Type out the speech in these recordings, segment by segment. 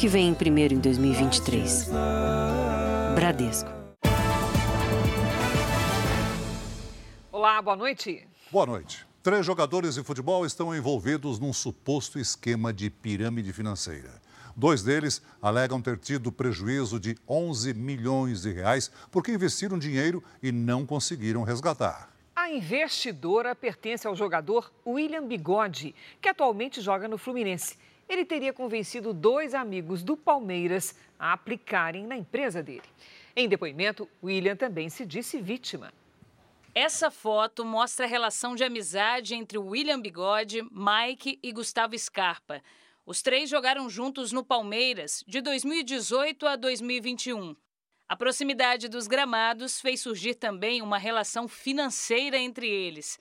que vem primeiro em 2023. Bradesco. Olá, boa noite. Boa noite. Três jogadores de futebol estão envolvidos num suposto esquema de pirâmide financeira. Dois deles alegam ter tido prejuízo de 11 milhões de reais porque investiram dinheiro e não conseguiram resgatar. A investidora pertence ao jogador William Bigode, que atualmente joga no Fluminense. Ele teria convencido dois amigos do Palmeiras a aplicarem na empresa dele. Em depoimento, William também se disse vítima. Essa foto mostra a relação de amizade entre William Bigode, Mike e Gustavo Scarpa. Os três jogaram juntos no Palmeiras de 2018 a 2021. A proximidade dos gramados fez surgir também uma relação financeira entre eles.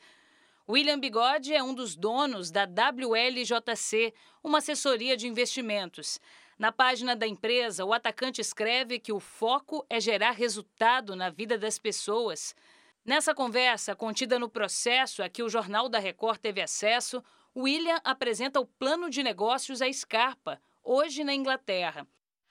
William Bigode é um dos donos da WLJC, uma assessoria de investimentos. Na página da empresa, o atacante escreve que o foco é gerar resultado na vida das pessoas. Nessa conversa, contida no processo a que o Jornal da Record teve acesso, William apresenta o plano de negócios à Scarpa, hoje na Inglaterra.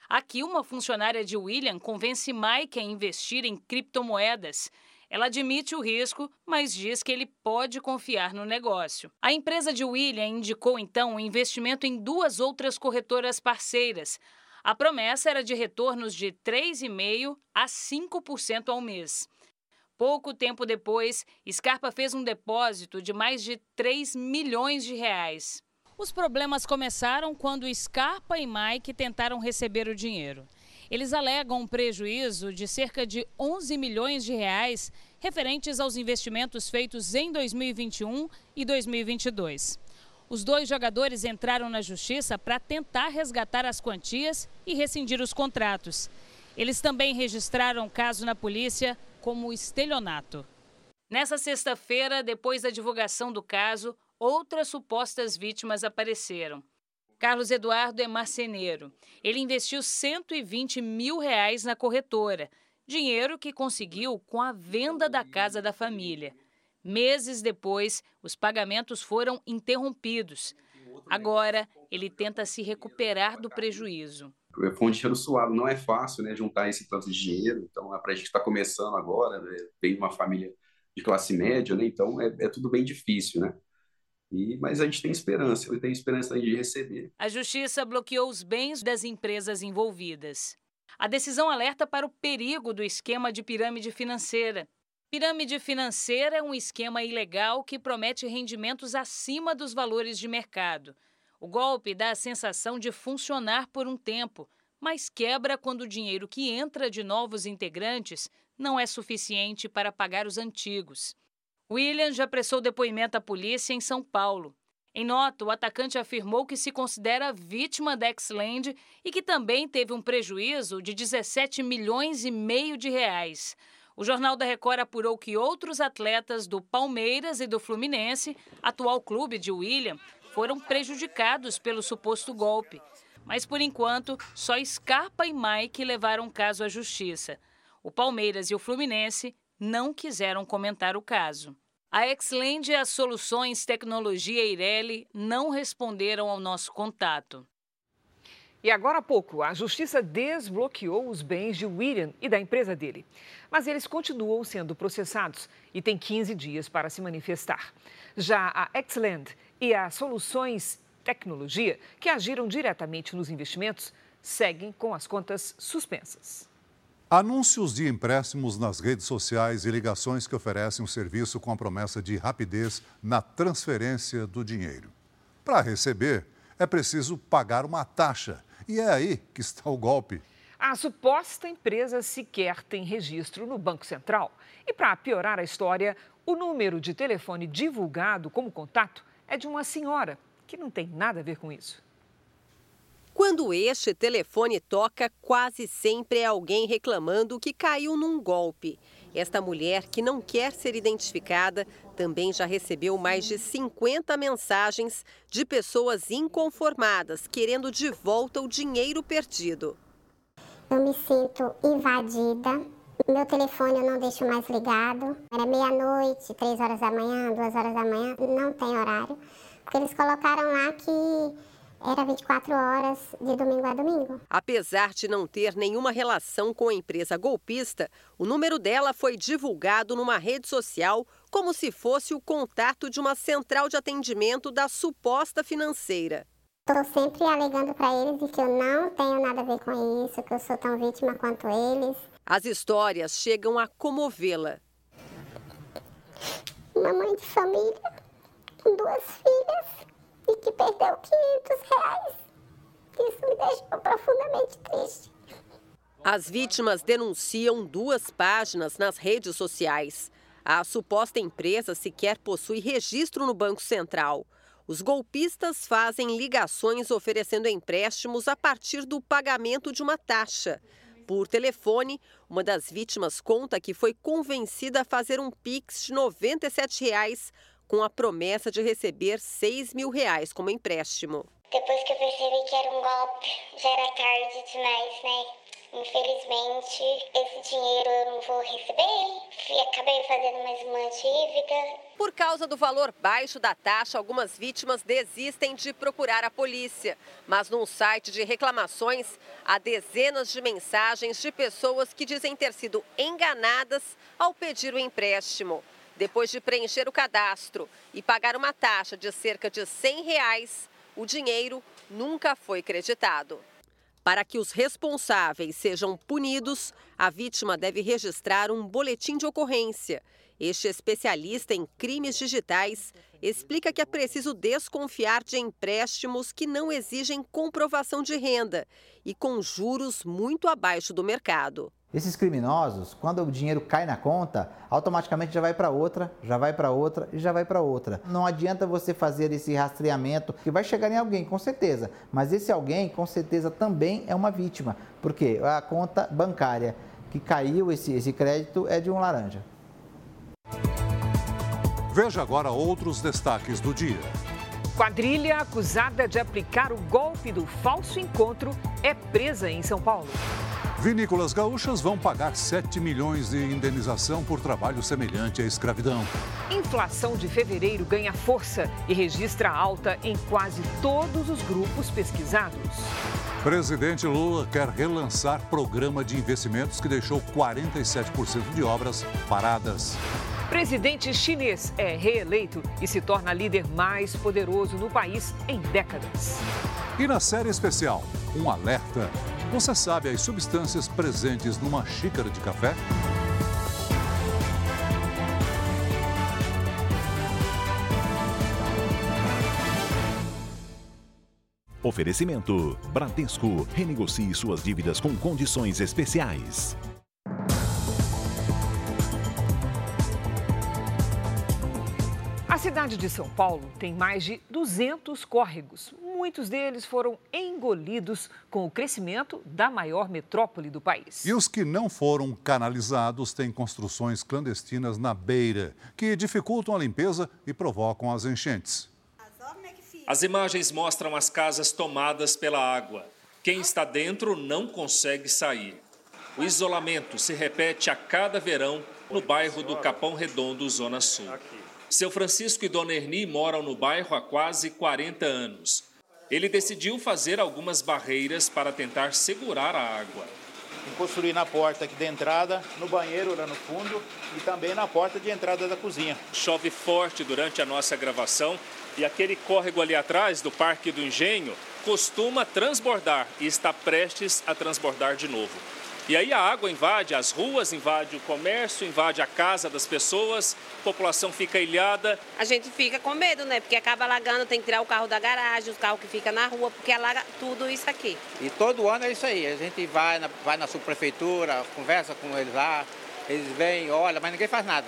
Aqui, uma funcionária de William convence Mike a investir em criptomoedas. Ela admite o risco, mas diz que ele pode confiar no negócio. A empresa de William indicou então um investimento em duas outras corretoras parceiras. A promessa era de retornos de 3,5% a 5% ao mês. Pouco tempo depois, Scarpa fez um depósito de mais de 3 milhões de reais. Os problemas começaram quando Scarpa e Mike tentaram receber o dinheiro. Eles alegam um prejuízo de cerca de 11 milhões de reais referentes aos investimentos feitos em 2021 e 2022. Os dois jogadores entraram na justiça para tentar resgatar as quantias e rescindir os contratos. Eles também registraram caso na polícia como estelionato. Nessa sexta-feira, depois da divulgação do caso, outras supostas vítimas apareceram. Carlos Eduardo é marceneiro. Ele investiu 120 mil reais na corretora, dinheiro que conseguiu com a venda da casa da família. Meses depois, os pagamentos foram interrompidos. Agora, ele tenta se recuperar do prejuízo foi um dinheiro suado, não é fácil, né, juntar esse tanto de dinheiro, então é para a gente está começando agora, né, vem uma família de classe média, né, então é, é tudo bem difícil, né, e, mas a gente tem esperança, eu tenho esperança de receber. A justiça bloqueou os bens das empresas envolvidas. A decisão alerta para o perigo do esquema de pirâmide financeira. Pirâmide financeira é um esquema ilegal que promete rendimentos acima dos valores de mercado. O golpe dá a sensação de funcionar por um tempo, mas quebra quando o dinheiro que entra de novos integrantes não é suficiente para pagar os antigos. William já prestou depoimento à polícia em São Paulo. Em nota, o atacante afirmou que se considera vítima da Xland e que também teve um prejuízo de 17 milhões e meio de reais. O Jornal da Record apurou que outros atletas do Palmeiras e do Fluminense, atual clube de William, foram prejudicados pelo suposto golpe. Mas, por enquanto, só Scarpa e Mike levaram o caso à justiça. O Palmeiras e o Fluminense não quiseram comentar o caso. A Exland e as Soluções Tecnologia Eireli não responderam ao nosso contato. E agora há pouco, a justiça desbloqueou os bens de William e da empresa dele. Mas eles continuam sendo processados e têm 15 dias para se manifestar. Já a Exland e as soluções tecnologia que agiram diretamente nos investimentos seguem com as contas suspensas. Anúncios de empréstimos nas redes sociais e ligações que oferecem o serviço com a promessa de rapidez na transferência do dinheiro. Para receber, é preciso pagar uma taxa. E é aí que está o golpe. A suposta empresa sequer tem registro no Banco Central. E para piorar a história, o número de telefone divulgado como contato é de uma senhora que não tem nada a ver com isso. Quando este telefone toca, quase sempre é alguém reclamando que caiu num golpe. Esta mulher, que não quer ser identificada, também já recebeu mais de 50 mensagens de pessoas inconformadas querendo de volta o dinheiro perdido. Eu me sinto invadida. Meu telefone eu não deixo mais ligado. Era meia-noite, três horas da manhã, duas horas da manhã, não tem horário. Porque eles colocaram lá que era 24 horas de domingo a domingo. Apesar de não ter nenhuma relação com a empresa golpista, o número dela foi divulgado numa rede social como se fosse o contato de uma central de atendimento da suposta financeira. Estou sempre alegando para eles de que eu não tenho nada a ver com isso, que eu sou tão vítima quanto eles. As histórias chegam a comovê-la. Uma mãe de família com duas filhas e que perdeu 500 reais. Isso me deixou profundamente triste. As vítimas denunciam duas páginas nas redes sociais. A suposta empresa sequer possui registro no Banco Central. Os golpistas fazem ligações oferecendo empréstimos a partir do pagamento de uma taxa. Por telefone, uma das vítimas conta que foi convencida a fazer um Pix de 97 reais, com a promessa de receber 6 mil reais como empréstimo. Depois que eu percebi que era um golpe, já era tarde demais, né? Infelizmente, esse dinheiro eu não vou receber e acabei fazendo mais uma dívida. Por causa do valor baixo da taxa, algumas vítimas desistem de procurar a polícia. Mas num site de reclamações, há dezenas de mensagens de pessoas que dizem ter sido enganadas ao pedir o empréstimo. Depois de preencher o cadastro e pagar uma taxa de cerca de 100 reais, o dinheiro nunca foi creditado. Para que os responsáveis sejam punidos, a vítima deve registrar um boletim de ocorrência. Este especialista em crimes digitais explica que é preciso desconfiar de empréstimos que não exigem comprovação de renda e com juros muito abaixo do mercado. Esses criminosos, quando o dinheiro cai na conta, automaticamente já vai para outra, já vai para outra e já vai para outra. Não adianta você fazer esse rastreamento que vai chegar em alguém, com certeza. Mas esse alguém, com certeza, também é uma vítima, porque a conta bancária que caiu esse, esse crédito é de um laranja. Veja agora outros destaques do dia. Quadrilha acusada de aplicar o golpe do falso encontro é presa em São Paulo. Vinícolas gaúchas vão pagar 7 milhões de indenização por trabalho semelhante à escravidão. Inflação de fevereiro ganha força e registra alta em quase todos os grupos pesquisados. Presidente Lula quer relançar programa de investimentos que deixou 47% de obras paradas. Presidente chinês é reeleito e se torna líder mais poderoso no país em décadas. E na série especial, um alerta você sabe as substâncias presentes numa xícara de café? Oferecimento: Bradesco. Renegocie suas dívidas com condições especiais. A cidade de São Paulo tem mais de 200 córregos. Muitos deles foram engolidos com o crescimento da maior metrópole do país. E os que não foram canalizados têm construções clandestinas na beira, que dificultam a limpeza e provocam as enchentes. As imagens mostram as casas tomadas pela água. Quem está dentro não consegue sair. O isolamento se repete a cada verão no bairro do Capão Redondo, Zona Sul. Seu Francisco e Dona Erni moram no bairro há quase 40 anos. Ele decidiu fazer algumas barreiras para tentar segurar a água. Construir na porta aqui da entrada, no banheiro lá no fundo e também na porta de entrada da cozinha. Chove forte durante a nossa gravação e aquele córrego ali atrás do Parque do Engenho costuma transbordar e está prestes a transbordar de novo. E aí a água invade as ruas, invade o comércio, invade a casa das pessoas, a população fica ilhada. A gente fica com medo, né? Porque acaba alagando, tem que tirar o carro da garagem, os carros que ficam na rua, porque alaga tudo isso aqui. E todo ano é isso aí. A gente vai na, vai na subprefeitura, conversa com eles lá, eles vêm, olha, mas ninguém faz nada.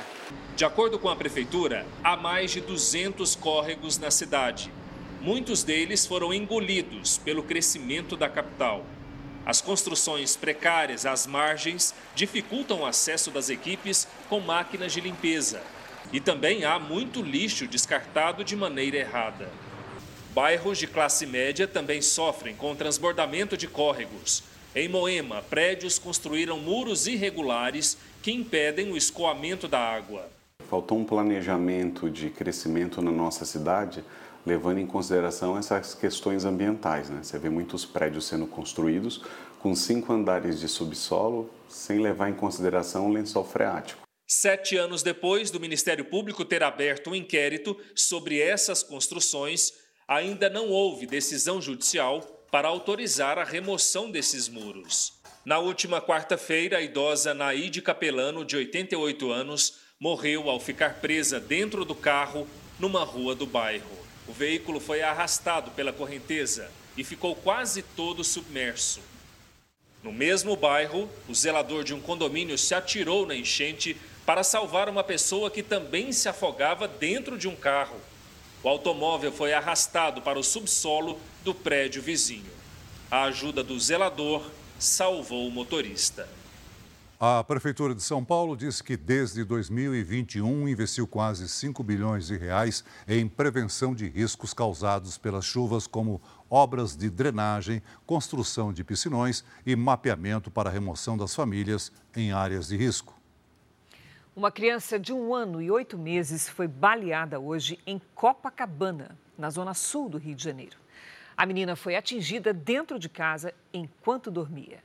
De acordo com a prefeitura, há mais de 200 córregos na cidade. Muitos deles foram engolidos pelo crescimento da capital. As construções precárias às margens dificultam o acesso das equipes com máquinas de limpeza. E também há muito lixo descartado de maneira errada. Bairros de classe média também sofrem com transbordamento de córregos. Em Moema, prédios construíram muros irregulares que impedem o escoamento da água. Faltou um planejamento de crescimento na nossa cidade levando em consideração essas questões ambientais. Né? Você vê muitos prédios sendo construídos com cinco andares de subsolo, sem levar em consideração o lençol freático. Sete anos depois do Ministério Público ter aberto um inquérito sobre essas construções, ainda não houve decisão judicial para autorizar a remoção desses muros. Na última quarta-feira, a idosa Naide Capelano, de 88 anos, morreu ao ficar presa dentro do carro numa rua do bairro. O veículo foi arrastado pela correnteza e ficou quase todo submerso. No mesmo bairro, o zelador de um condomínio se atirou na enchente para salvar uma pessoa que também se afogava dentro de um carro. O automóvel foi arrastado para o subsolo do prédio vizinho. A ajuda do zelador salvou o motorista. A Prefeitura de São Paulo disse que desde 2021 investiu quase 5 bilhões de reais em prevenção de riscos causados pelas chuvas, como obras de drenagem, construção de piscinões e mapeamento para remoção das famílias em áreas de risco. Uma criança de um ano e oito meses foi baleada hoje em Copacabana, na zona sul do Rio de Janeiro. A menina foi atingida dentro de casa enquanto dormia.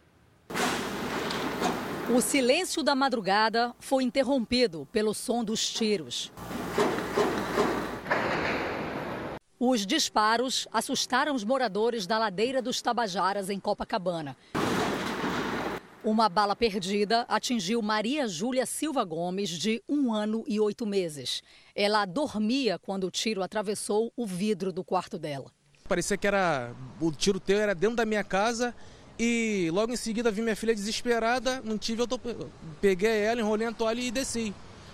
O silêncio da madrugada foi interrompido pelo som dos tiros. Os disparos assustaram os moradores da ladeira dos Tabajaras, em Copacabana. Uma bala perdida atingiu Maria Júlia Silva Gomes, de um ano e oito meses. Ela dormia quando o tiro atravessou o vidro do quarto dela. Parecia que era o tiroteio era dentro da minha casa e logo em seguida vi minha filha desesperada, não tive, eu peguei ela, enrolei a toalha e desci.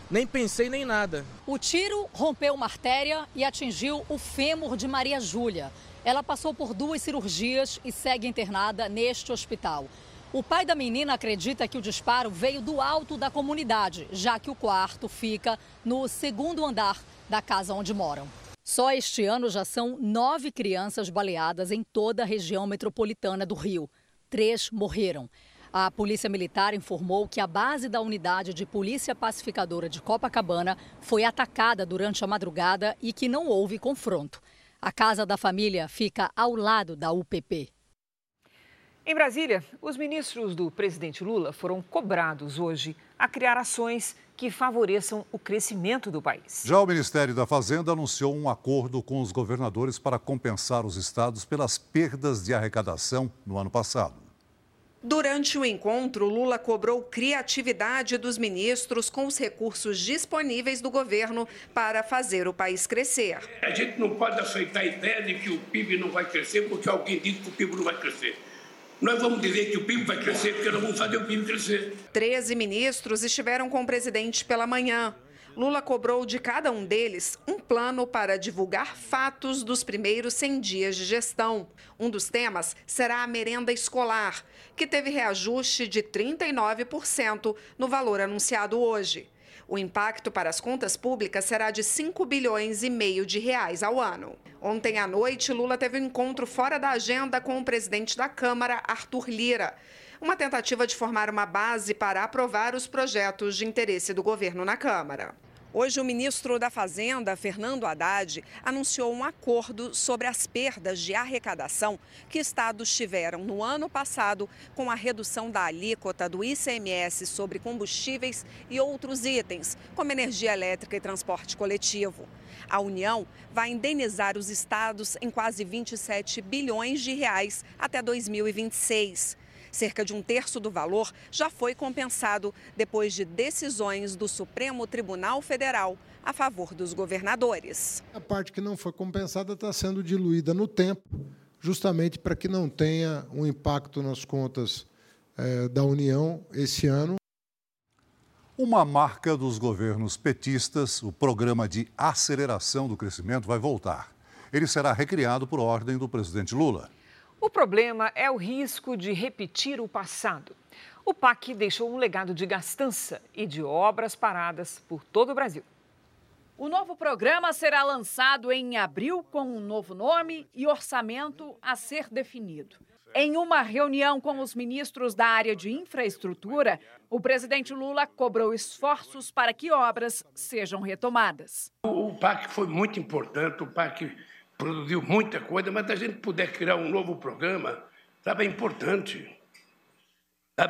Nem pensei nem nada. O tiro rompeu uma artéria e atingiu o fêmur de Maria Júlia. Ela passou por duas cirurgias e segue internada neste hospital. O pai da menina acredita que o disparo veio do alto da comunidade, já que o quarto fica no segundo andar da casa onde moram. Só este ano já são nove crianças baleadas em toda a região metropolitana do Rio três morreram. A Polícia Militar informou que a base da unidade de Polícia Pacificadora de Copacabana foi atacada durante a madrugada e que não houve confronto. A casa da família fica ao lado da UPP. Em Brasília, os ministros do presidente Lula foram cobrados hoje a criar ações que favoreçam o crescimento do país. Já o Ministério da Fazenda anunciou um acordo com os governadores para compensar os estados pelas perdas de arrecadação no ano passado. Durante o encontro, Lula cobrou criatividade dos ministros com os recursos disponíveis do governo para fazer o país crescer. A gente não pode aceitar a ideia de que o PIB não vai crescer porque alguém diz que o PIB não vai crescer. Nós vamos dizer que o PIB vai crescer porque nós vamos fazer o PIB crescer. Treze ministros estiveram com o presidente pela manhã. Lula cobrou de cada um deles um plano para divulgar fatos dos primeiros 100 dias de gestão. Um dos temas será a merenda escolar, que teve reajuste de 39% no valor anunciado hoje. O impacto para as contas públicas será de 5 bilhões e meio de reais ao ano. Ontem à noite, Lula teve um encontro fora da agenda com o presidente da Câmara, Arthur Lira. Uma tentativa de formar uma base para aprovar os projetos de interesse do governo na Câmara. Hoje, o ministro da Fazenda, Fernando Haddad, anunciou um acordo sobre as perdas de arrecadação que estados tiveram no ano passado com a redução da alíquota do ICMS sobre combustíveis e outros itens, como energia elétrica e transporte coletivo. A União vai indenizar os estados em quase 27 bilhões de reais até 2026. Cerca de um terço do valor já foi compensado depois de decisões do Supremo Tribunal Federal a favor dos governadores. A parte que não foi compensada está sendo diluída no tempo, justamente para que não tenha um impacto nas contas eh, da União esse ano. Uma marca dos governos petistas, o programa de aceleração do crescimento vai voltar. Ele será recriado por ordem do presidente Lula. O problema é o risco de repetir o passado. O PAC deixou um legado de gastança e de obras paradas por todo o Brasil. O novo programa será lançado em abril com um novo nome e orçamento a ser definido. Em uma reunião com os ministros da área de infraestrutura, o presidente Lula cobrou esforços para que obras sejam retomadas. O PAC foi muito importante, o PAC produziu muita coisa, mas se a gente puder criar um novo programa, sabe, é importante.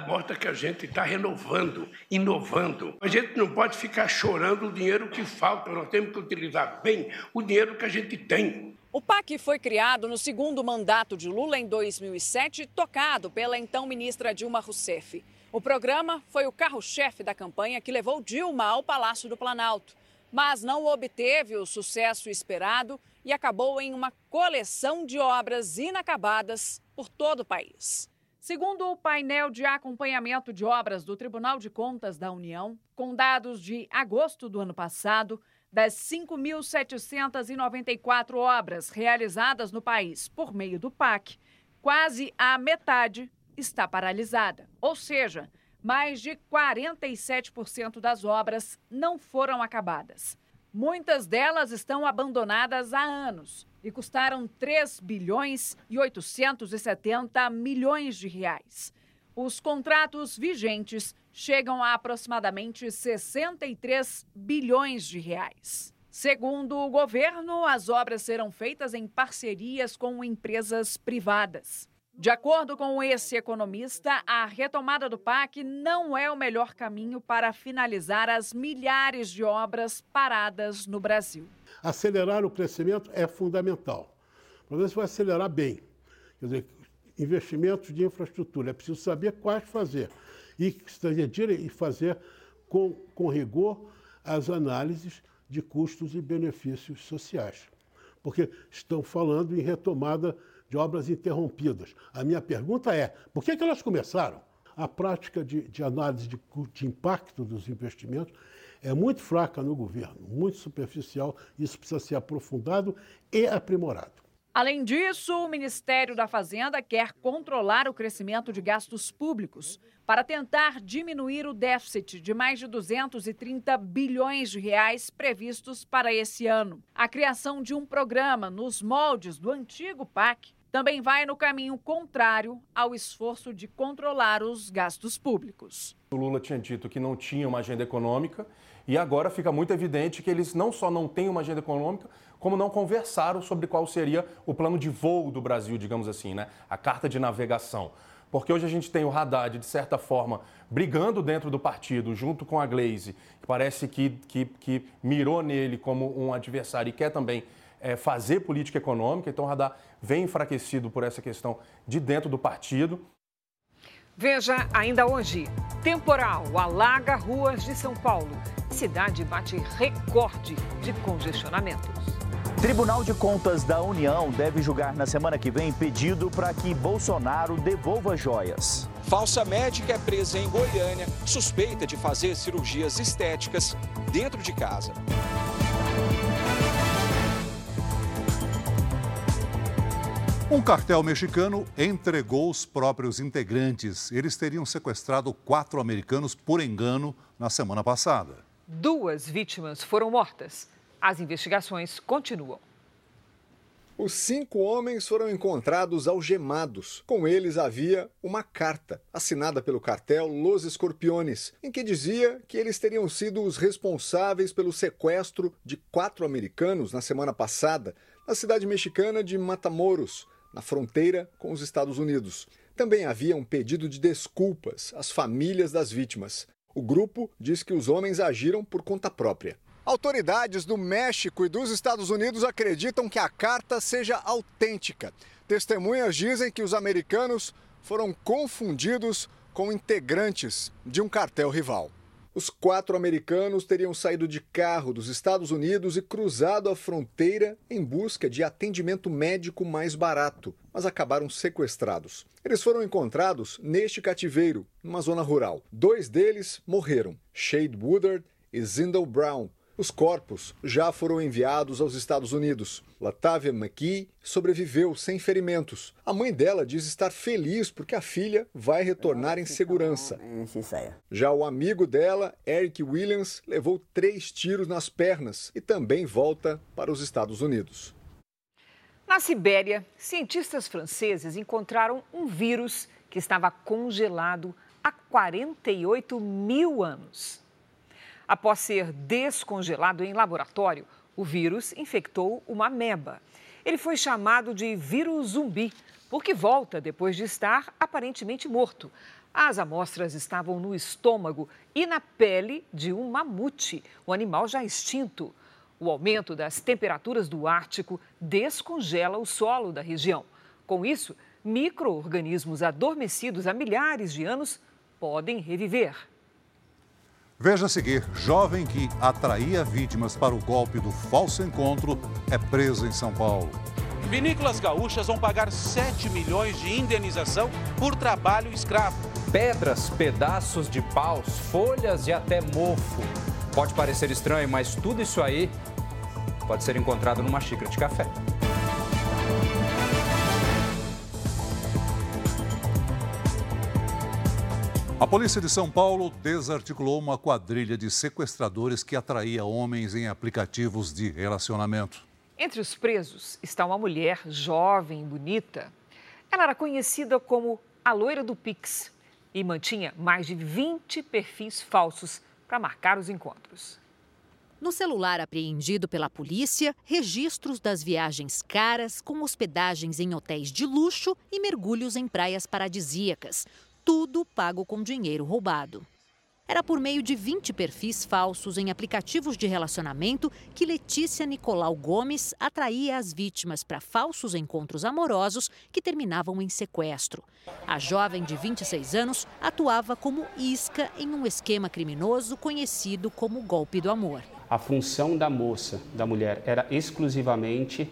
Mostra que a gente está renovando, inovando. A gente não pode ficar chorando o dinheiro que falta, nós temos que utilizar bem o dinheiro que a gente tem. O PAC foi criado no segundo mandato de Lula em 2007, tocado pela então ministra Dilma Rousseff. O programa foi o carro-chefe da campanha que levou Dilma ao Palácio do Planalto, mas não obteve o sucesso esperado e acabou em uma coleção de obras inacabadas por todo o país. Segundo o painel de acompanhamento de obras do Tribunal de Contas da União, com dados de agosto do ano passado, das 5.794 obras realizadas no país por meio do PAC, quase a metade está paralisada. Ou seja, mais de 47% das obras não foram acabadas. Muitas delas estão abandonadas há anos e custaram 3 bilhões e 870 milhões de reais. Os contratos vigentes chegam a aproximadamente 63 bilhões de reais. Segundo o governo, as obras serão feitas em parcerias com empresas privadas. De acordo com esse economista, a retomada do PAC não é o melhor caminho para finalizar as milhares de obras paradas no Brasil. Acelerar o crescimento é fundamental. Mas você vai acelerar bem. Quer dizer, investimentos de infraestrutura, é preciso saber quais fazer. E e fazer com, com rigor as análises de custos e benefícios sociais. Porque estão falando em retomada de obras interrompidas. A minha pergunta é: por que, que elas começaram? A prática de, de análise de, de impacto dos investimentos é muito fraca no governo, muito superficial. Isso precisa ser aprofundado e aprimorado. Além disso, o Ministério da Fazenda quer controlar o crescimento de gastos públicos para tentar diminuir o déficit de mais de 230 bilhões de reais previstos para esse ano. A criação de um programa nos moldes do antigo PAC também vai no caminho contrário ao esforço de controlar os gastos públicos. O Lula tinha dito que não tinha uma agenda econômica e agora fica muito evidente que eles não só não têm uma agenda econômica, como não conversaram sobre qual seria o plano de voo do Brasil, digamos assim, né? A carta de navegação. Porque hoje a gente tem o Haddad, de certa forma, brigando dentro do partido, junto com a Glaze, que parece que, que, que mirou nele como um adversário e quer também é, fazer política econômica. Então, o radar vem enfraquecido por essa questão de dentro do partido. Veja ainda hoje: temporal alaga ruas de São Paulo. Cidade bate recorde de congestionamentos. Tribunal de Contas da União deve julgar na semana que vem pedido para que Bolsonaro devolva joias. Falsa médica é presa em Goiânia, suspeita de fazer cirurgias estéticas dentro de casa. Um cartel mexicano entregou os próprios integrantes. Eles teriam sequestrado quatro americanos por engano na semana passada. Duas vítimas foram mortas. As investigações continuam. Os cinco homens foram encontrados algemados. Com eles havia uma carta assinada pelo cartel Los Escorpiones, em que dizia que eles teriam sido os responsáveis pelo sequestro de quatro americanos na semana passada na cidade mexicana de Matamoros, na fronteira com os Estados Unidos. Também havia um pedido de desculpas às famílias das vítimas. O grupo diz que os homens agiram por conta própria. Autoridades do México e dos Estados Unidos acreditam que a carta seja autêntica. Testemunhas dizem que os americanos foram confundidos com integrantes de um cartel rival. Os quatro americanos teriam saído de carro dos Estados Unidos e cruzado a fronteira em busca de atendimento médico mais barato, mas acabaram sequestrados. Eles foram encontrados neste cativeiro, numa zona rural. Dois deles morreram, Shade Woodard e Zindel Brown, os corpos já foram enviados aos Estados Unidos. Latavia McKee sobreviveu sem ferimentos. A mãe dela diz estar feliz porque a filha vai retornar em segurança. Já o amigo dela, Eric Williams, levou três tiros nas pernas e também volta para os Estados Unidos. Na Sibéria, cientistas franceses encontraram um vírus que estava congelado há 48 mil anos. Após ser descongelado em laboratório, o vírus infectou uma ameba. Ele foi chamado de vírus zumbi, porque volta depois de estar aparentemente morto. As amostras estavam no estômago e na pele de um mamute, um animal já extinto. O aumento das temperaturas do Ártico descongela o solo da região. Com isso, micro-organismos adormecidos há milhares de anos podem reviver. Veja a seguir: jovem que atraía vítimas para o golpe do falso encontro é preso em São Paulo. Vinícolas gaúchas vão pagar 7 milhões de indenização por trabalho escravo. Pedras, pedaços de paus, folhas e até mofo. Pode parecer estranho, mas tudo isso aí pode ser encontrado numa xícara de café. A polícia de São Paulo desarticulou uma quadrilha de sequestradores que atraía homens em aplicativos de relacionamento. Entre os presos está uma mulher jovem e bonita. Ela era conhecida como a loira do Pix e mantinha mais de 20 perfis falsos para marcar os encontros. No celular apreendido pela polícia, registros das viagens caras com hospedagens em hotéis de luxo e mergulhos em praias paradisíacas tudo pago com dinheiro roubado. Era por meio de 20 perfis falsos em aplicativos de relacionamento que Letícia Nicolau Gomes atraía as vítimas para falsos encontros amorosos que terminavam em sequestro. A jovem de 26 anos atuava como isca em um esquema criminoso conhecido como golpe do amor. A função da moça, da mulher, era exclusivamente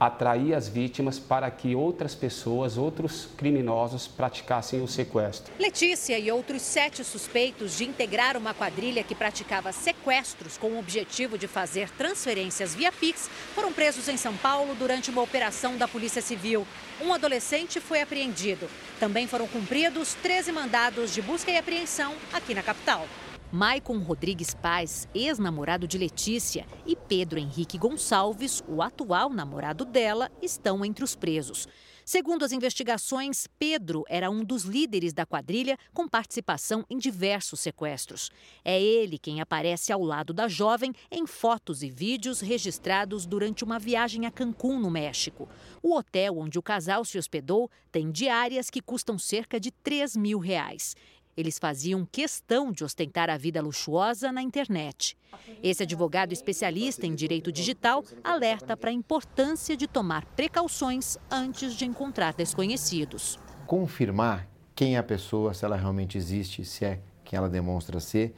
atrair as vítimas para que outras pessoas, outros criminosos praticassem o sequestro. Letícia e outros sete suspeitos de integrar uma quadrilha que praticava sequestros com o objetivo de fazer transferências via Pix foram presos em São Paulo durante uma operação da Polícia Civil. Um adolescente foi apreendido. Também foram cumpridos 13 mandados de busca e apreensão aqui na capital. Maicon Rodrigues Paz, ex-namorado de Letícia, e Pedro Henrique Gonçalves, o atual namorado dela, estão entre os presos. Segundo as investigações, Pedro era um dos líderes da quadrilha com participação em diversos sequestros. É ele quem aparece ao lado da jovem em fotos e vídeos registrados durante uma viagem a Cancún, no México. O hotel onde o casal se hospedou tem diárias que custam cerca de 3 mil reais. Eles faziam questão de ostentar a vida luxuosa na internet. Esse advogado especialista em direito digital alerta para a importância de tomar precauções antes de encontrar desconhecidos. Confirmar quem é a pessoa, se ela realmente existe, se é quem ela demonstra ser,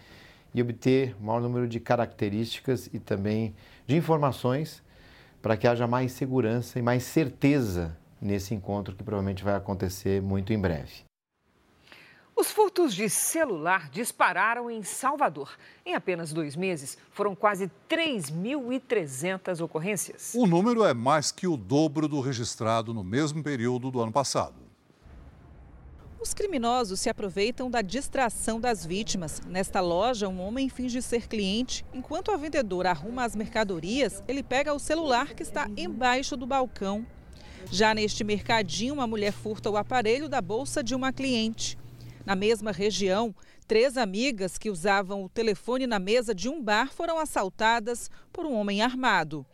e obter o maior número de características e também de informações para que haja mais segurança e mais certeza nesse encontro que provavelmente vai acontecer muito em breve. Os furtos de celular dispararam em Salvador. Em apenas dois meses, foram quase 3.300 ocorrências. O número é mais que o dobro do registrado no mesmo período do ano passado. Os criminosos se aproveitam da distração das vítimas. Nesta loja, um homem finge ser cliente. Enquanto a vendedora arruma as mercadorias, ele pega o celular que está embaixo do balcão. Já neste mercadinho, uma mulher furta o aparelho da bolsa de uma cliente. Na mesma região, três amigas que usavam o telefone na mesa de um bar foram assaltadas por um homem armado.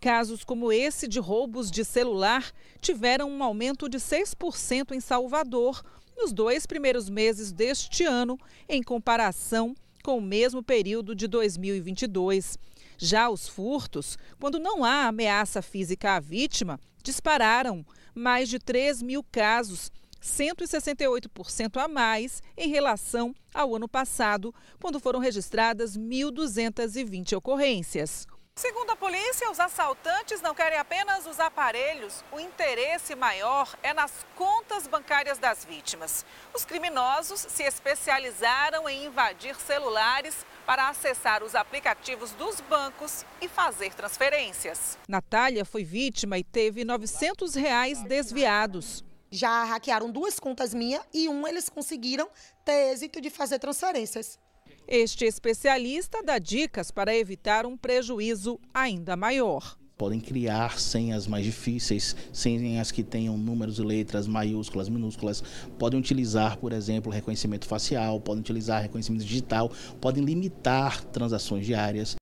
Casos como esse de roubos de celular tiveram um aumento de 6% em Salvador nos dois primeiros meses deste ano, em comparação com o mesmo período de 2022. Já os furtos, quando não há ameaça física à vítima, dispararam mais de 3 mil casos 168% a mais em relação ao ano passado, quando foram registradas 1.220 ocorrências. Segundo a polícia, os assaltantes não querem apenas os aparelhos, o interesse maior é nas contas bancárias das vítimas. Os criminosos se especializaram em invadir celulares para acessar os aplicativos dos bancos e fazer transferências. Natália foi vítima e teve 900 reais desviados já hackearam duas contas minhas e um eles conseguiram ter êxito de fazer transferências. Este especialista dá dicas para evitar um prejuízo ainda maior. Podem criar senhas mais difíceis, senhas que tenham números e letras maiúsculas, minúsculas. Podem utilizar, por exemplo, reconhecimento facial, podem utilizar reconhecimento digital, podem limitar transações diárias.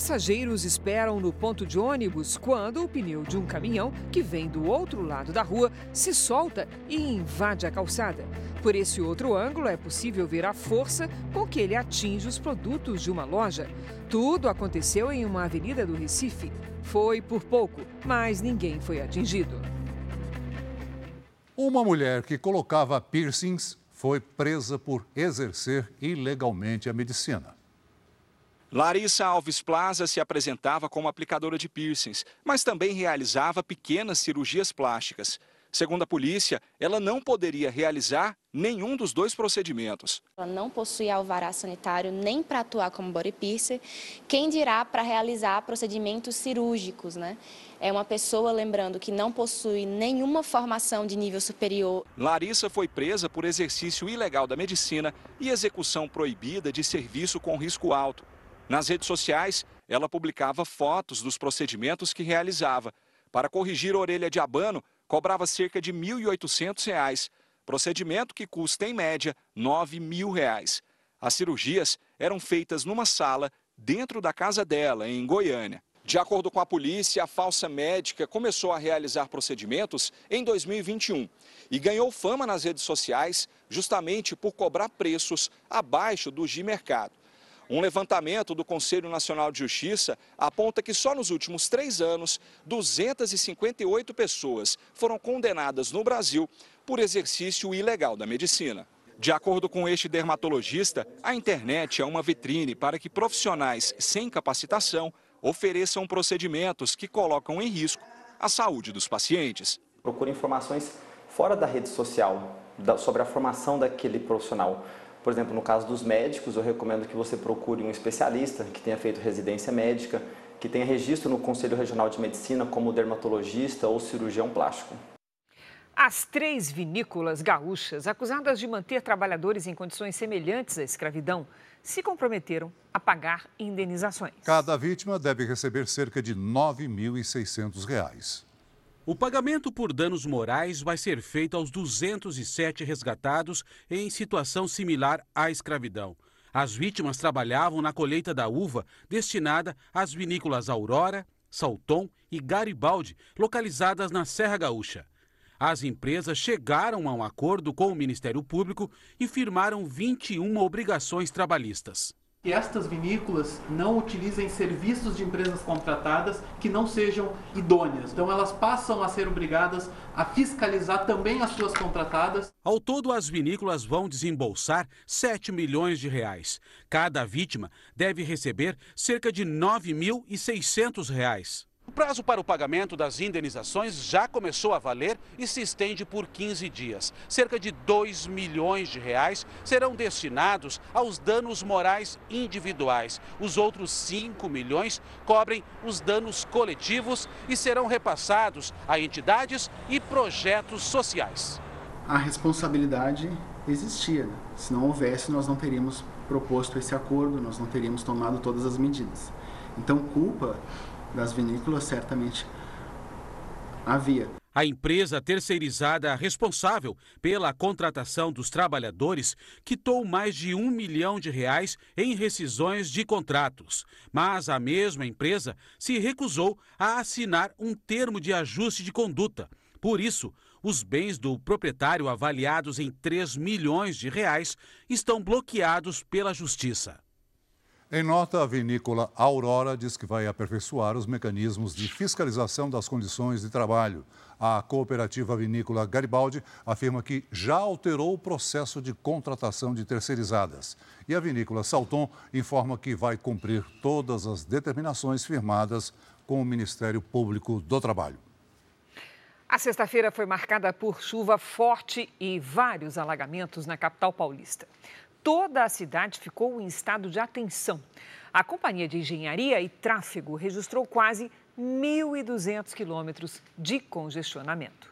Passageiros esperam no ponto de ônibus quando o pneu de um caminhão que vem do outro lado da rua se solta e invade a calçada. Por esse outro ângulo é possível ver a força com que ele atinge os produtos de uma loja. Tudo aconteceu em uma avenida do Recife. Foi por pouco, mas ninguém foi atingido. Uma mulher que colocava piercings foi presa por exercer ilegalmente a medicina. Larissa Alves Plaza se apresentava como aplicadora de piercings, mas também realizava pequenas cirurgias plásticas. Segundo a polícia, ela não poderia realizar nenhum dos dois procedimentos. Ela não possui alvará sanitário nem para atuar como body piercer, quem dirá para realizar procedimentos cirúrgicos, né? É uma pessoa, lembrando, que não possui nenhuma formação de nível superior. Larissa foi presa por exercício ilegal da medicina e execução proibida de serviço com risco alto. Nas redes sociais, ela publicava fotos dos procedimentos que realizava. Para corrigir a orelha de abano, cobrava cerca de R$ 1.800, procedimento que custa, em média, 9 mil reais. As cirurgias eram feitas numa sala dentro da casa dela, em Goiânia. De acordo com a polícia, a falsa médica começou a realizar procedimentos em 2021 e ganhou fama nas redes sociais justamente por cobrar preços abaixo dos de mercado. Um levantamento do Conselho Nacional de Justiça aponta que só nos últimos três anos, 258 pessoas foram condenadas no Brasil por exercício ilegal da medicina. De acordo com este dermatologista, a internet é uma vitrine para que profissionais sem capacitação ofereçam procedimentos que colocam em risco a saúde dos pacientes. Procure informações fora da rede social sobre a formação daquele profissional. Por exemplo, no caso dos médicos, eu recomendo que você procure um especialista que tenha feito residência médica, que tenha registro no Conselho Regional de Medicina como dermatologista ou cirurgião plástico. As três vinícolas gaúchas, acusadas de manter trabalhadores em condições semelhantes à escravidão, se comprometeram a pagar indenizações. Cada vítima deve receber cerca de R$ 9.600. O pagamento por danos morais vai ser feito aos 207 resgatados em situação similar à escravidão. As vítimas trabalhavam na colheita da uva destinada às vinícolas Aurora, Salton e Garibaldi, localizadas na Serra Gaúcha. As empresas chegaram a um acordo com o Ministério Público e firmaram 21 obrigações trabalhistas que estas vinícolas não utilizem serviços de empresas contratadas que não sejam idôneas. Então elas passam a ser obrigadas a fiscalizar também as suas contratadas. Ao todo, as vinícolas vão desembolsar 7 milhões de reais. Cada vítima deve receber cerca de 9.600 reais. O prazo para o pagamento das indenizações já começou a valer e se estende por 15 dias. Cerca de 2 milhões de reais serão destinados aos danos morais individuais. Os outros 5 milhões cobrem os danos coletivos e serão repassados a entidades e projetos sociais. A responsabilidade existia. Se não houvesse, nós não teríamos proposto esse acordo, nós não teríamos tomado todas as medidas. Então, culpa das vinícolas certamente havia. A empresa terceirizada responsável pela contratação dos trabalhadores quitou mais de um milhão de reais em rescisões de contratos. Mas a mesma empresa se recusou a assinar um termo de ajuste de conduta. Por isso, os bens do proprietário, avaliados em 3 milhões de reais, estão bloqueados pela Justiça. Em nota, a vinícola Aurora diz que vai aperfeiçoar os mecanismos de fiscalização das condições de trabalho. A cooperativa vinícola Garibaldi afirma que já alterou o processo de contratação de terceirizadas. E a vinícola Salton informa que vai cumprir todas as determinações firmadas com o Ministério Público do Trabalho. A sexta-feira foi marcada por chuva forte e vários alagamentos na capital paulista toda a cidade ficou em estado de atenção. A Companhia de Engenharia e Tráfego registrou quase 1.200 quilômetros de congestionamento.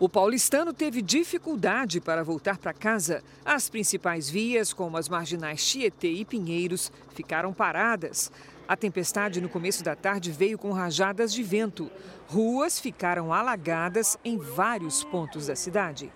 O paulistano teve dificuldade para voltar para casa. As principais vias, como as marginais Tietê e Pinheiros, ficaram paradas. A tempestade no começo da tarde veio com rajadas de vento. Ruas ficaram alagadas em vários pontos da cidade.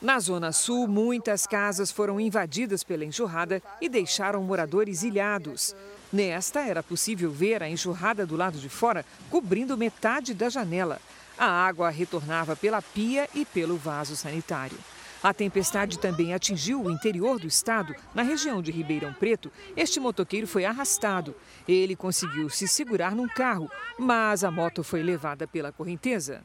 Na Zona Sul, muitas casas foram invadidas pela enxurrada e deixaram moradores ilhados. Nesta, era possível ver a enxurrada do lado de fora cobrindo metade da janela. A água retornava pela pia e pelo vaso sanitário. A tempestade também atingiu o interior do estado. Na região de Ribeirão Preto, este motoqueiro foi arrastado. Ele conseguiu se segurar num carro, mas a moto foi levada pela correnteza.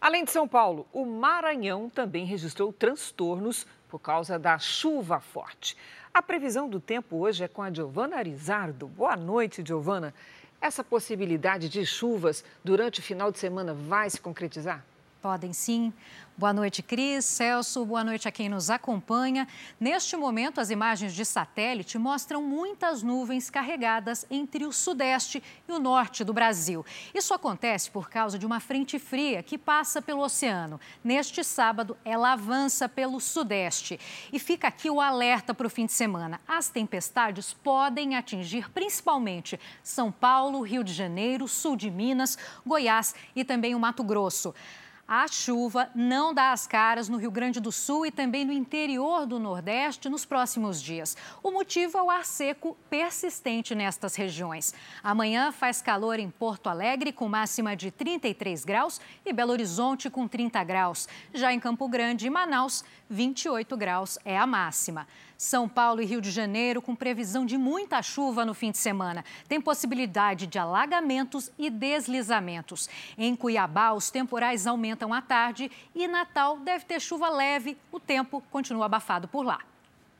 Além de São Paulo, o Maranhão também registrou transtornos por causa da chuva forte. A previsão do tempo hoje é com a Giovana Arizardo. Boa noite, Giovana. Essa possibilidade de chuvas durante o final de semana vai se concretizar? Podem sim. Boa noite, Cris, Celso, boa noite a quem nos acompanha. Neste momento, as imagens de satélite mostram muitas nuvens carregadas entre o sudeste e o norte do Brasil. Isso acontece por causa de uma frente fria que passa pelo oceano. Neste sábado, ela avança pelo sudeste. E fica aqui o alerta para o fim de semana. As tempestades podem atingir principalmente São Paulo, Rio de Janeiro, sul de Minas, Goiás e também o Mato Grosso. A chuva não dá as caras no Rio Grande do Sul e também no interior do Nordeste nos próximos dias. O motivo é o ar seco persistente nestas regiões. Amanhã faz calor em Porto Alegre, com máxima de 33 graus, e Belo Horizonte, com 30 graus. Já em Campo Grande e Manaus, 28 graus é a máxima. São Paulo e Rio de Janeiro com previsão de muita chuva no fim de semana. Tem possibilidade de alagamentos e deslizamentos. Em Cuiabá, os temporais aumentam à tarde e Natal deve ter chuva leve. O tempo continua abafado por lá.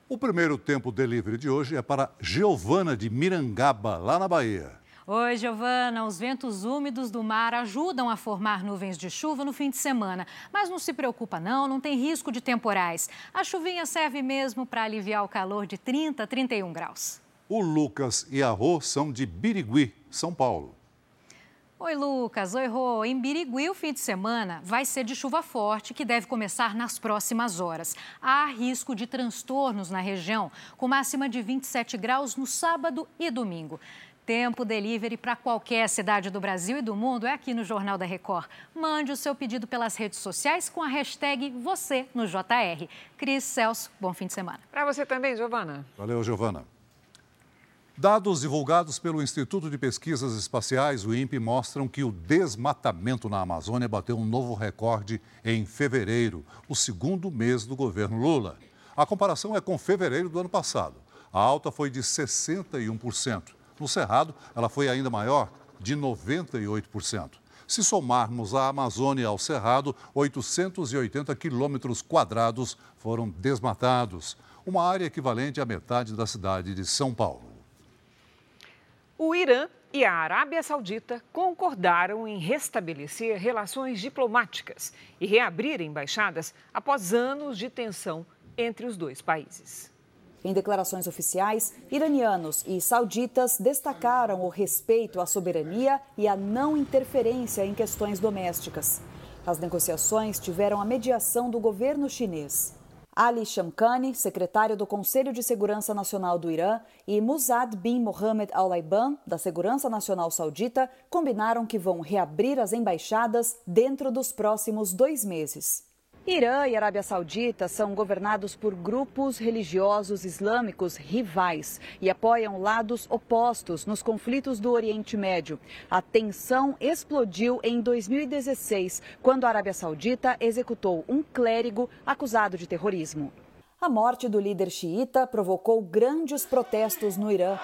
O primeiro tempo delivery de hoje é para Giovana de Mirangaba, lá na Bahia. Oi, Giovana. Os ventos úmidos do mar ajudam a formar nuvens de chuva no fim de semana. Mas não se preocupa, não, não tem risco de temporais. A chuvinha serve mesmo para aliviar o calor de 30 a 31 graus. O Lucas e a Rô são de Birigui, São Paulo. Oi, Lucas. Oi, Rô. Em Birigui, o fim de semana vai ser de chuva forte, que deve começar nas próximas horas. Há risco de transtornos na região, com máxima de 27 graus no sábado e domingo. Tempo Delivery para qualquer cidade do Brasil e do mundo é aqui no Jornal da Record. Mande o seu pedido pelas redes sociais com a hashtag você no JR. Cris Celso, bom fim de semana. Para você também, Giovana. Valeu, Giovana. Dados divulgados pelo Instituto de Pesquisas Espaciais, o INPE, mostram que o desmatamento na Amazônia bateu um novo recorde em fevereiro, o segundo mês do governo Lula. A comparação é com fevereiro do ano passado. A alta foi de 61%. No Cerrado, ela foi ainda maior, de 98%. Se somarmos a Amazônia ao Cerrado, 880 quilômetros quadrados foram desmatados, uma área equivalente à metade da cidade de São Paulo. O Irã e a Arábia Saudita concordaram em restabelecer relações diplomáticas e reabrir embaixadas após anos de tensão entre os dois países. Em declarações oficiais, iranianos e sauditas destacaram o respeito à soberania e a não interferência em questões domésticas. As negociações tiveram a mediação do governo chinês. Ali Shamkhani, secretário do Conselho de Segurança Nacional do Irã, e Muzad bin Mohammed Al-Laiban, da Segurança Nacional Saudita, combinaram que vão reabrir as embaixadas dentro dos próximos dois meses. Irã e Arábia Saudita são governados por grupos religiosos islâmicos rivais e apoiam lados opostos nos conflitos do Oriente Médio. A tensão explodiu em 2016, quando a Arábia Saudita executou um clérigo acusado de terrorismo. A morte do líder xiita provocou grandes protestos no Irã.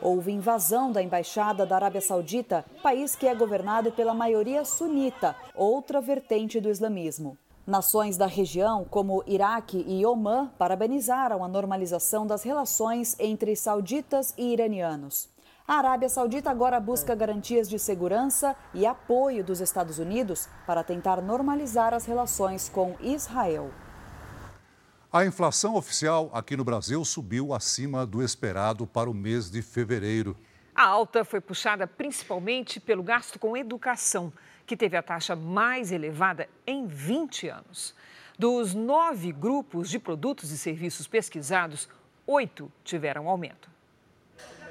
Houve invasão da embaixada da Arábia Saudita, país que é governado pela maioria sunita, outra vertente do islamismo. Nações da região, como Iraque e Omã, parabenizaram a normalização das relações entre sauditas e iranianos. A Arábia Saudita agora busca garantias de segurança e apoio dos Estados Unidos para tentar normalizar as relações com Israel. A inflação oficial aqui no Brasil subiu acima do esperado para o mês de fevereiro. A alta foi puxada principalmente pelo gasto com educação que teve a taxa mais elevada em 20 anos. Dos nove grupos de produtos e serviços pesquisados, oito tiveram aumento.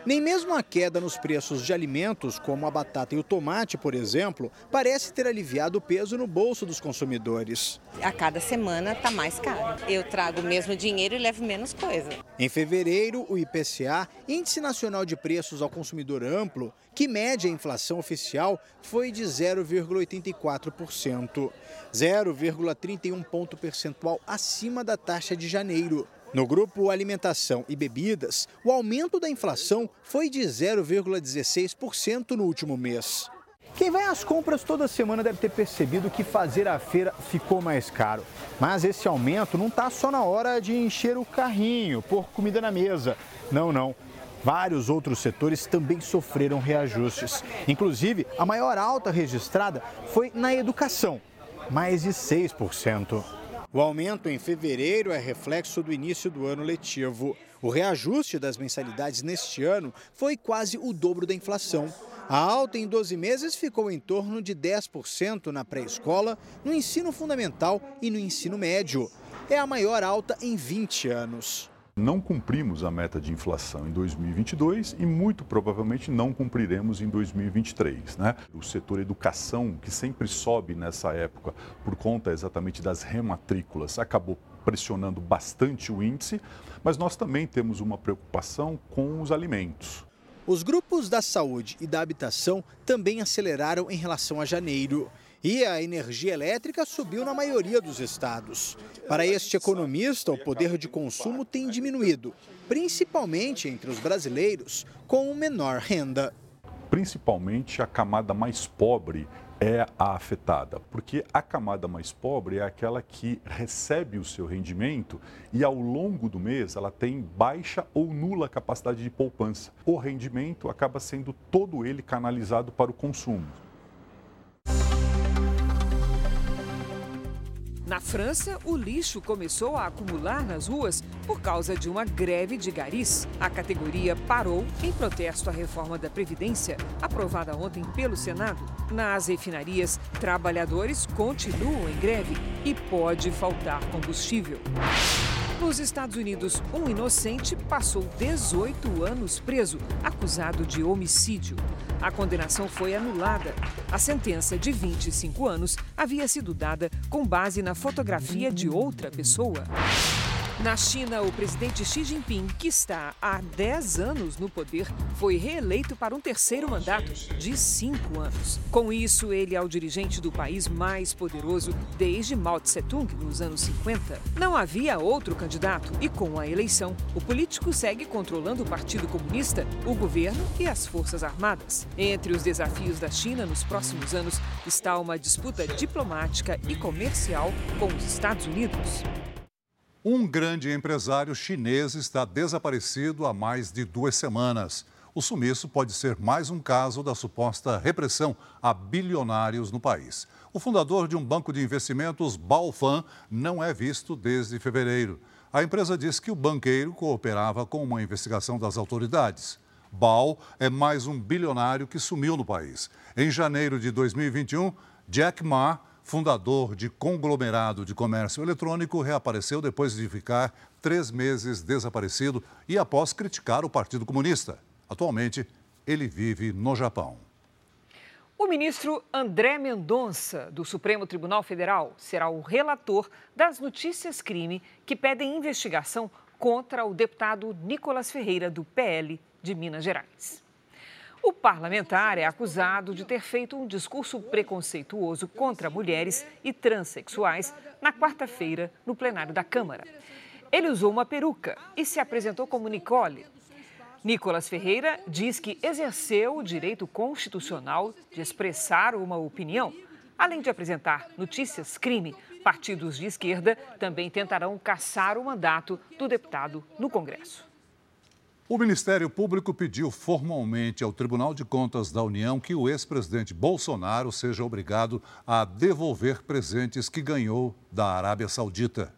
Nem mesmo a queda nos preços de alimentos, como a batata e o tomate, por exemplo, parece ter aliviado o peso no bolso dos consumidores. A cada semana está mais caro. Eu trago o mesmo dinheiro e levo menos coisa. Em fevereiro, o IPCA, Índice Nacional de Preços ao Consumidor Amplo, que mede a inflação oficial, foi de 0,84%, 0,31 ponto percentual acima da taxa de janeiro. No grupo alimentação e bebidas, o aumento da inflação foi de 0,16% no último mês. Quem vai às compras toda semana deve ter percebido que fazer a feira ficou mais caro. Mas esse aumento não está só na hora de encher o carrinho, pôr comida na mesa. Não, não. Vários outros setores também sofreram reajustes. Inclusive, a maior alta registrada foi na educação, mais de 6%. O aumento em fevereiro é reflexo do início do ano letivo. O reajuste das mensalidades neste ano foi quase o dobro da inflação. A alta em 12 meses ficou em torno de 10% na pré-escola, no ensino fundamental e no ensino médio. É a maior alta em 20 anos. Não cumprimos a meta de inflação em 2022 e muito provavelmente não cumpriremos em 2023. Né? O setor educação, que sempre sobe nessa época por conta exatamente das rematrículas, acabou pressionando bastante o índice, mas nós também temos uma preocupação com os alimentos. Os grupos da saúde e da habitação também aceleraram em relação a janeiro. E a energia elétrica subiu na maioria dos estados. Para este economista, o poder de consumo tem diminuído, principalmente entre os brasileiros com menor renda. Principalmente a camada mais pobre é a afetada, porque a camada mais pobre é aquela que recebe o seu rendimento e ao longo do mês ela tem baixa ou nula capacidade de poupança. O rendimento acaba sendo todo ele canalizado para o consumo. Na França, o lixo começou a acumular nas ruas por causa de uma greve de garis. A categoria parou em protesto à reforma da Previdência, aprovada ontem pelo Senado. Nas refinarias, trabalhadores continuam em greve e pode faltar combustível. Nos Estados Unidos, um inocente passou 18 anos preso, acusado de homicídio. A condenação foi anulada. A sentença de 25 anos havia sido dada com base na fotografia de outra pessoa. Na China, o presidente Xi Jinping, que está há 10 anos no poder, foi reeleito para um terceiro mandato de cinco anos. Com isso, ele é o dirigente do país mais poderoso desde Mao Tse-tung, nos anos 50. Não havia outro candidato e, com a eleição, o político segue controlando o Partido Comunista, o governo e as Forças Armadas. Entre os desafios da China nos próximos anos está uma disputa diplomática e comercial com os Estados Unidos. Um grande empresário chinês está desaparecido há mais de duas semanas. O sumiço pode ser mais um caso da suposta repressão a bilionários no país. O fundador de um banco de investimentos, Baofan, não é visto desde fevereiro. A empresa diz que o banqueiro cooperava com uma investigação das autoridades. Bao é mais um bilionário que sumiu no país. Em janeiro de 2021, Jack Ma fundador de conglomerado de comércio eletrônico, reapareceu depois de ficar três meses desaparecido e após criticar o Partido Comunista. Atualmente, ele vive no Japão. O ministro André Mendonça, do Supremo Tribunal Federal, será o relator das notícias crime que pedem investigação contra o deputado Nicolas Ferreira, do PL de Minas Gerais. O parlamentar é acusado de ter feito um discurso preconceituoso contra mulheres e transexuais na quarta-feira no plenário da Câmara. Ele usou uma peruca e se apresentou como Nicole. Nicolas Ferreira diz que exerceu o direito constitucional de expressar uma opinião. Além de apresentar notícias crime, partidos de esquerda também tentarão caçar o mandato do deputado no Congresso. O Ministério Público pediu formalmente ao Tribunal de Contas da União que o ex-presidente Bolsonaro seja obrigado a devolver presentes que ganhou da Arábia Saudita.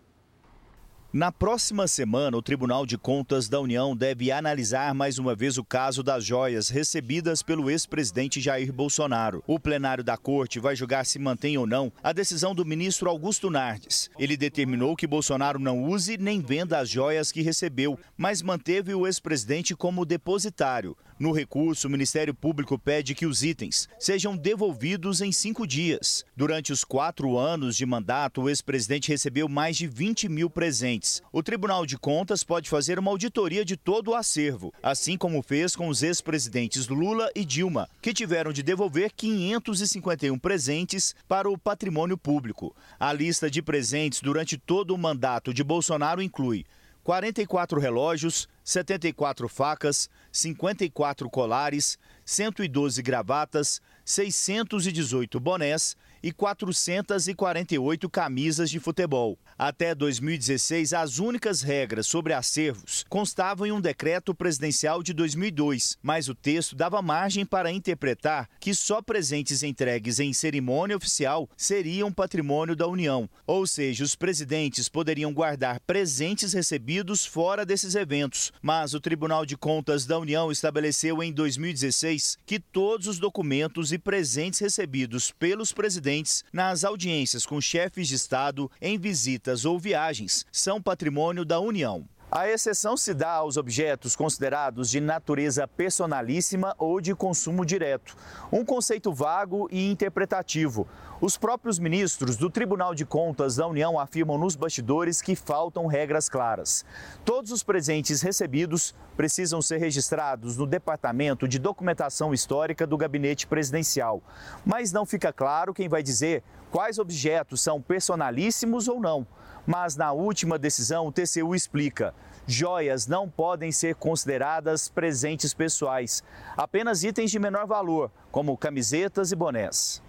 Na próxima semana, o Tribunal de Contas da União deve analisar mais uma vez o caso das joias recebidas pelo ex-presidente Jair Bolsonaro. O plenário da corte vai julgar se mantém ou não a decisão do ministro Augusto Nardes. Ele determinou que Bolsonaro não use nem venda as joias que recebeu, mas manteve o ex-presidente como depositário. No recurso, o Ministério Público pede que os itens sejam devolvidos em cinco dias. Durante os quatro anos de mandato, o ex-presidente recebeu mais de 20 mil presentes. O Tribunal de Contas pode fazer uma auditoria de todo o acervo, assim como fez com os ex-presidentes Lula e Dilma, que tiveram de devolver 551 presentes para o patrimônio público. A lista de presentes durante todo o mandato de Bolsonaro inclui 44 relógios, 74 facas, 54 colares, 112 gravatas, 618 bonés e 448 camisas de futebol. Até 2016, as únicas regras sobre acervos constavam em um decreto presidencial de 2002, mas o texto dava margem para interpretar que só presentes entregues em cerimônia oficial seriam patrimônio da União, ou seja, os presidentes poderiam guardar presentes recebidos fora desses eventos. Mas o Tribunal de Contas da União estabeleceu em 2016 que todos os documentos e presentes recebidos pelos presidentes nas audiências com chefes de Estado, em visitas ou viagens, são patrimônio da União. A exceção se dá aos objetos considerados de natureza personalíssima ou de consumo direto, um conceito vago e interpretativo. Os próprios ministros do Tribunal de Contas da União afirmam nos bastidores que faltam regras claras. Todos os presentes recebidos precisam ser registrados no Departamento de Documentação Histórica do Gabinete Presidencial, mas não fica claro quem vai dizer quais objetos são personalíssimos ou não. Mas na última decisão, o TCU explica: joias não podem ser consideradas presentes pessoais, apenas itens de menor valor, como camisetas e bonés.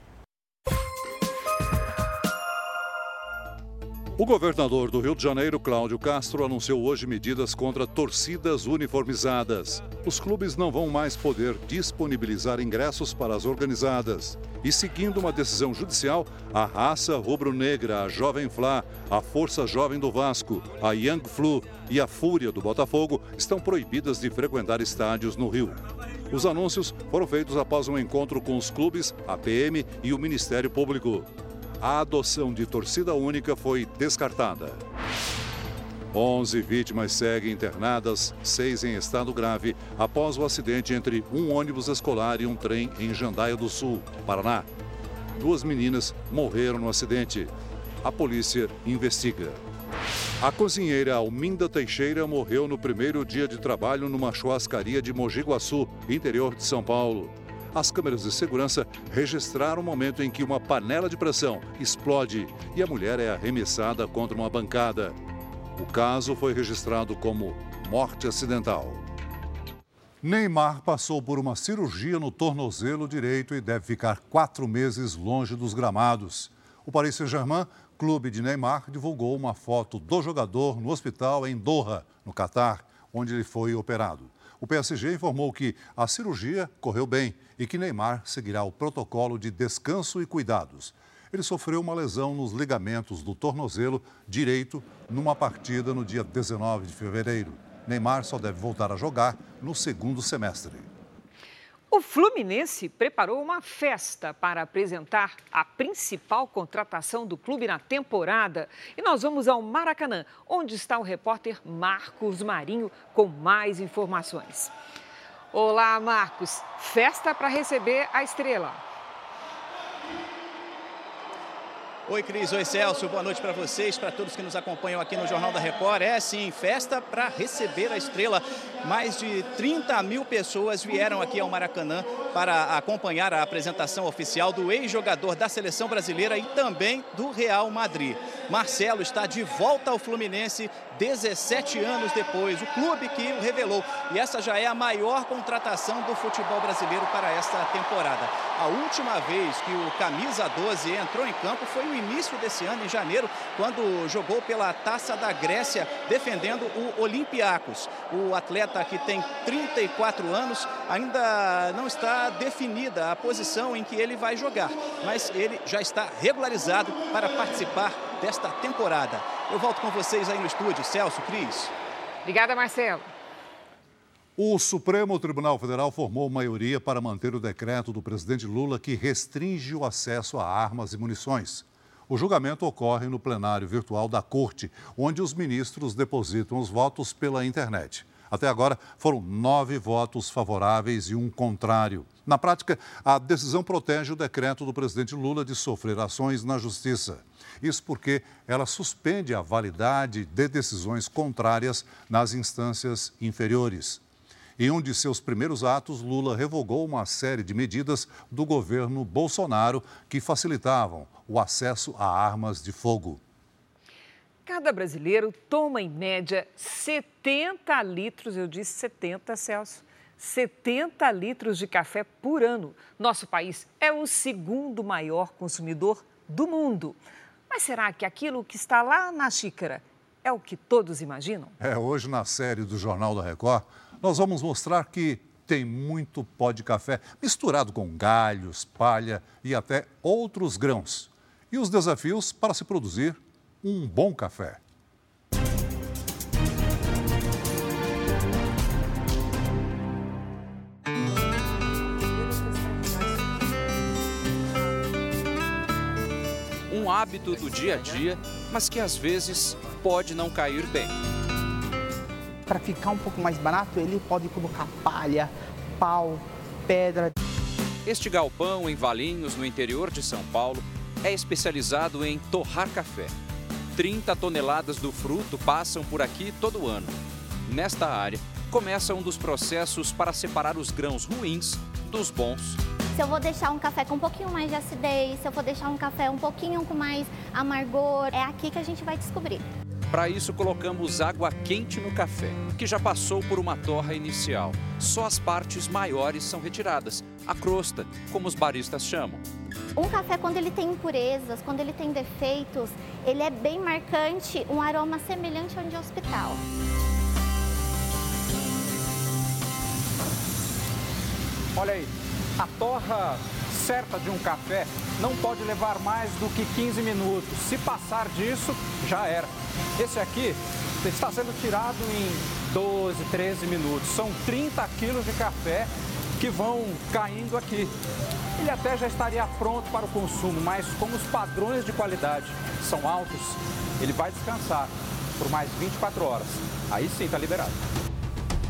O governador do Rio de Janeiro, Cláudio Castro, anunciou hoje medidas contra torcidas uniformizadas. Os clubes não vão mais poder disponibilizar ingressos para as organizadas. E seguindo uma decisão judicial, a raça rubro-negra, a Jovem Flá, a Força Jovem do Vasco, a Young Flu e a Fúria do Botafogo estão proibidas de frequentar estádios no Rio. Os anúncios foram feitos após um encontro com os clubes, a PM e o Ministério Público a adoção de torcida única foi descartada. 11 vítimas seguem internadas, seis em estado grave, após o acidente entre um ônibus escolar e um trem em Jandaia do Sul, Paraná. Duas meninas morreram no acidente. A polícia investiga. A cozinheira Alminda Teixeira morreu no primeiro dia de trabalho numa churrascaria de Mogi Guaçu, interior de São Paulo. As câmeras de segurança registraram o momento em que uma panela de pressão explode e a mulher é arremessada contra uma bancada. O caso foi registrado como morte acidental. Neymar passou por uma cirurgia no tornozelo direito e deve ficar quatro meses longe dos gramados. O Paris Saint-Germain, clube de Neymar, divulgou uma foto do jogador no hospital em Doha, no Catar, onde ele foi operado. O PSG informou que a cirurgia correu bem e que Neymar seguirá o protocolo de descanso e cuidados. Ele sofreu uma lesão nos ligamentos do tornozelo direito numa partida no dia 19 de fevereiro. Neymar só deve voltar a jogar no segundo semestre. O Fluminense preparou uma festa para apresentar a principal contratação do clube na temporada. E nós vamos ao Maracanã, onde está o repórter Marcos Marinho com mais informações. Olá, Marcos. Festa para receber a estrela. Oi, Cris. Oi, Celso. Boa noite para vocês, para todos que nos acompanham aqui no Jornal da Record. É sim, festa para receber a estrela. Mais de 30 mil pessoas vieram aqui ao Maracanã para acompanhar a apresentação oficial do ex-jogador da seleção brasileira e também do Real Madrid. Marcelo está de volta ao Fluminense 17 anos depois, o clube que o revelou. E essa já é a maior contratação do futebol brasileiro para esta temporada. A última vez que o camisa 12 entrou em campo foi no início desse ano, em janeiro, quando jogou pela Taça da Grécia, defendendo o Olympiacos. O atleta que tem 34 anos ainda não está definida a posição em que ele vai jogar, mas ele já está regularizado para participar desta temporada. Eu volto com vocês aí no estúdio. Celso, Cris. Obrigada, Marcelo. O Supremo Tribunal Federal formou maioria para manter o decreto do presidente Lula que restringe o acesso a armas e munições. O julgamento ocorre no plenário virtual da Corte, onde os ministros depositam os votos pela internet. Até agora, foram nove votos favoráveis e um contrário. Na prática, a decisão protege o decreto do presidente Lula de sofrer ações na Justiça. Isso porque ela suspende a validade de decisões contrárias nas instâncias inferiores. Em um de seus primeiros atos, Lula revogou uma série de medidas do governo Bolsonaro que facilitavam o acesso a armas de fogo. Cada brasileiro toma, em média, 70 litros, eu disse 70, Celso, 70 litros de café por ano. Nosso país é o segundo maior consumidor do mundo. Mas será que aquilo que está lá na xícara é o que todos imaginam? É, hoje na série do Jornal da Record, nós vamos mostrar que tem muito pó de café misturado com galhos, palha e até outros grãos. E os desafios para se produzir um bom café. Um hábito do dia a dia, mas que às vezes pode não cair bem para ficar um pouco mais barato, ele pode colocar palha, pau, pedra. Este galpão em Valinhos, no interior de São Paulo, é especializado em torrar café. 30 toneladas do fruto passam por aqui todo ano. Nesta área, começa um dos processos para separar os grãos ruins dos bons. Se eu vou deixar um café com um pouquinho mais de acidez, se eu vou deixar um café um pouquinho com mais amargor, é aqui que a gente vai descobrir. Para isso, colocamos água quente no café, que já passou por uma torra inicial. Só as partes maiores são retiradas, a crosta, como os baristas chamam. Um café, quando ele tem impurezas, quando ele tem defeitos, ele é bem marcante, um aroma semelhante ao de hospital. Olha aí, a torra certa de um café não pode levar mais do que 15 minutos. Se passar disso, já era. Esse aqui está sendo tirado em 12, 13 minutos. São 30 quilos de café que vão caindo aqui. Ele até já estaria pronto para o consumo, mas como os padrões de qualidade são altos, ele vai descansar por mais 24 horas. Aí sim está liberado.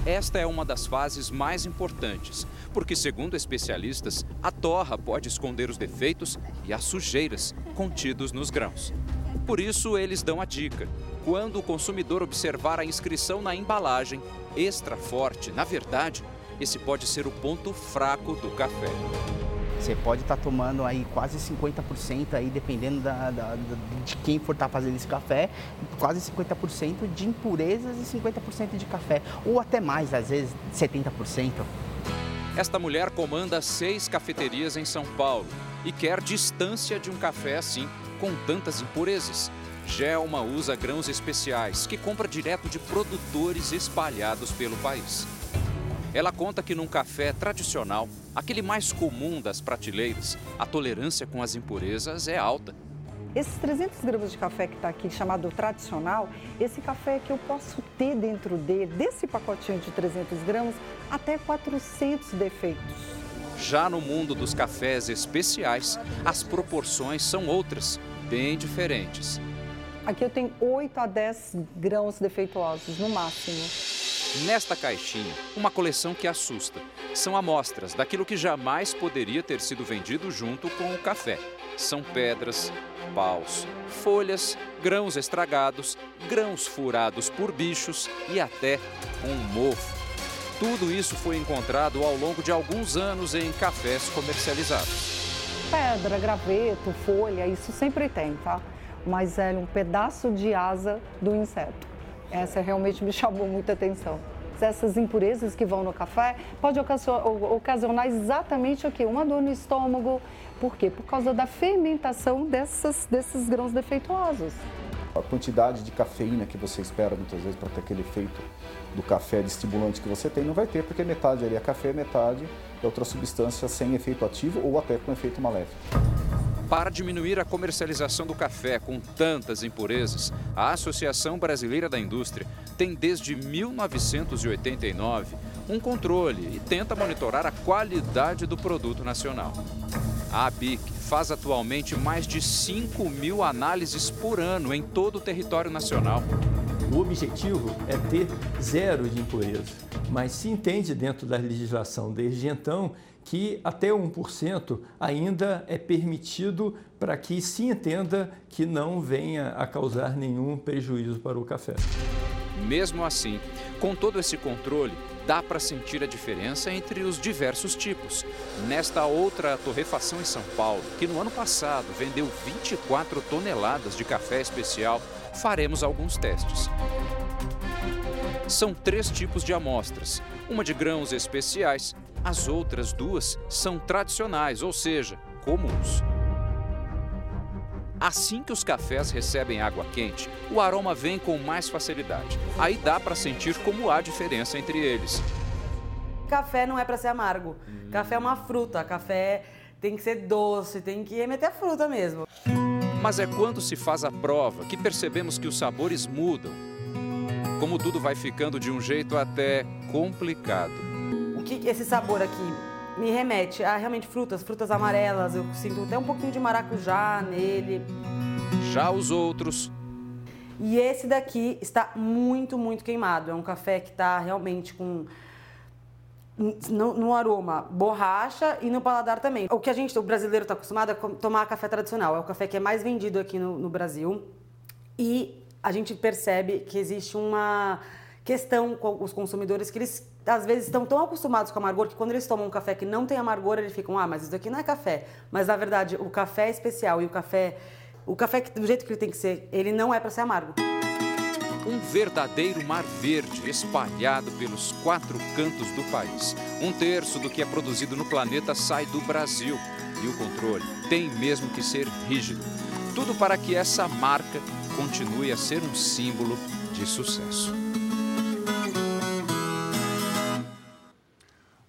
Esta é uma das fases mais importantes, porque, segundo especialistas, a torra pode esconder os defeitos e as sujeiras contidos nos grãos. Por isso, eles dão a dica: quando o consumidor observar a inscrição na embalagem extra forte, na verdade, esse pode ser o ponto fraco do café. Você pode estar tá tomando aí quase 50% aí, dependendo da, da, de quem for estar tá fazendo esse café, quase 50% de impurezas e 50% de café, ou até mais, às vezes 70%. Esta mulher comanda seis cafeterias em São Paulo e quer distância de um café assim, com tantas impurezas. Gelma usa grãos especiais que compra direto de produtores espalhados pelo país. Ela conta que num café tradicional, aquele mais comum das prateleiras, a tolerância com as impurezas é alta. Esses 300 gramas de café que está aqui, chamado tradicional, esse café que eu posso ter dentro dele, desse pacotinho de 300 gramas, até 400 defeitos. Já no mundo dos cafés especiais, as proporções são outras, bem diferentes. Aqui eu tenho 8 a 10 grãos defeituosos, no máximo. Nesta caixinha, uma coleção que assusta. São amostras daquilo que jamais poderia ter sido vendido junto com o café. São pedras, paus, folhas, grãos estragados, grãos furados por bichos e até um mofo. Tudo isso foi encontrado ao longo de alguns anos em cafés comercializados. Pedra, graveto, folha, isso sempre tem, tá? Mas é um pedaço de asa do inseto. Essa realmente me chamou muita atenção. Essas impurezas que vão no café pode ocasionar exatamente o quê? Uma dor no estômago. Por quê? Por causa da fermentação dessas, desses grãos defeituosos. A quantidade de cafeína que você espera muitas vezes para ter aquele efeito do café, de estimulante que você tem, não vai ter, porque metade ali é café, metade é outra substância sem efeito ativo ou até com efeito maléfico. Para diminuir a comercialização do café com tantas impurezas, a Associação Brasileira da Indústria tem desde 1989 um controle e tenta monitorar a qualidade do produto nacional. A ABIC faz atualmente mais de 5 mil análises por ano em todo o território nacional. O objetivo é ter zero de impureza, mas se entende dentro da legislação desde então que até 1% ainda é permitido para que se entenda que não venha a causar nenhum prejuízo para o café. Mesmo assim, com todo esse controle, dá para sentir a diferença entre os diversos tipos. Nesta outra torrefação em São Paulo, que no ano passado vendeu 24 toneladas de café especial, faremos alguns testes. São três tipos de amostras: uma de grãos especiais, as outras duas são tradicionais, ou seja, comuns. Assim que os cafés recebem água quente, o aroma vem com mais facilidade. Aí dá para sentir como há diferença entre eles. Café não é para ser amargo. Café é uma fruta. Café tem que ser doce, tem que remeter a fruta mesmo. Mas é quando se faz a prova que percebemos que os sabores mudam. Como tudo vai ficando de um jeito até complicado. O que esse sabor aqui me remete a realmente frutas, frutas amarelas. Eu sinto até um pouquinho de maracujá nele. Já os outros. E esse daqui está muito, muito queimado. É um café que está realmente com no, no, aroma borracha e no paladar também. O que a gente, o brasileiro está acostumado a tomar café tradicional. É o café que é mais vendido aqui no, no Brasil. E a gente percebe que existe uma questão com os consumidores que eles às vezes estão tão acostumados com amargor que quando eles tomam um café que não tem amargor, eles ficam, ah, mas isso aqui não é café. Mas na verdade, o café é especial e o café, o café do jeito que ele tem que ser, ele não é para ser amargo. Um verdadeiro mar verde espalhado pelos quatro cantos do país. Um terço do que é produzido no planeta sai do Brasil. E o controle tem mesmo que ser rígido. Tudo para que essa marca continue a ser um símbolo de sucesso.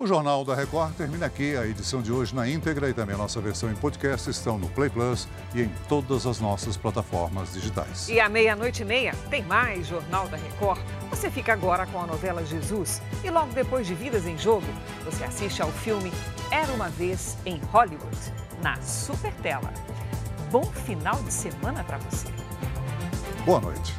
O Jornal da Record termina aqui. A edição de hoje na íntegra e também a nossa versão em podcast estão no Play Plus e em todas as nossas plataformas digitais. E à meia-noite e meia tem mais Jornal da Record. Você fica agora com a novela Jesus e logo depois de Vidas em Jogo, você assiste ao filme Era uma Vez em Hollywood, na Super Tela. Bom final de semana para você. Boa noite.